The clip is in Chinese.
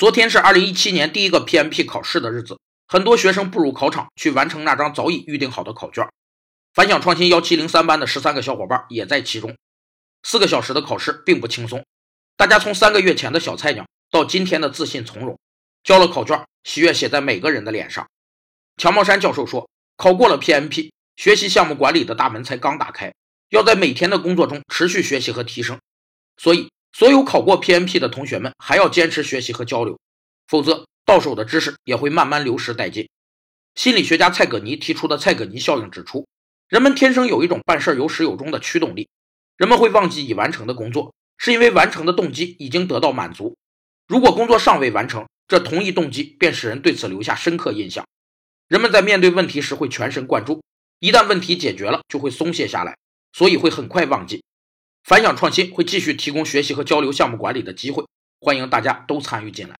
昨天是二零一七年第一个 PMP 考试的日子，很多学生步入考场去完成那张早已预定好的考卷。反响创新幺七零三班的十三个小伙伴也在其中。四个小时的考试并不轻松，大家从三个月前的小菜鸟到今天的自信从容，交了考卷，喜悦写在每个人的脸上。乔茂山教授说：“考过了 PMP，学习项目管理的大门才刚打开，要在每天的工作中持续学习和提升。所以。”所有考过 PMP 的同学们还要坚持学习和交流，否则到手的知识也会慢慢流失殆尽。心理学家蔡格尼提出的蔡格尼效应指出，人们天生有一种办事有始有终的驱动力。人们会忘记已完成的工作，是因为完成的动机已经得到满足。如果工作尚未完成，这同一动机便使人对此留下深刻印象。人们在面对问题时会全神贯注，一旦问题解决了，就会松懈下来，所以会很快忘记。反响创新会继续提供学习和交流项目管理的机会，欢迎大家都参与进来。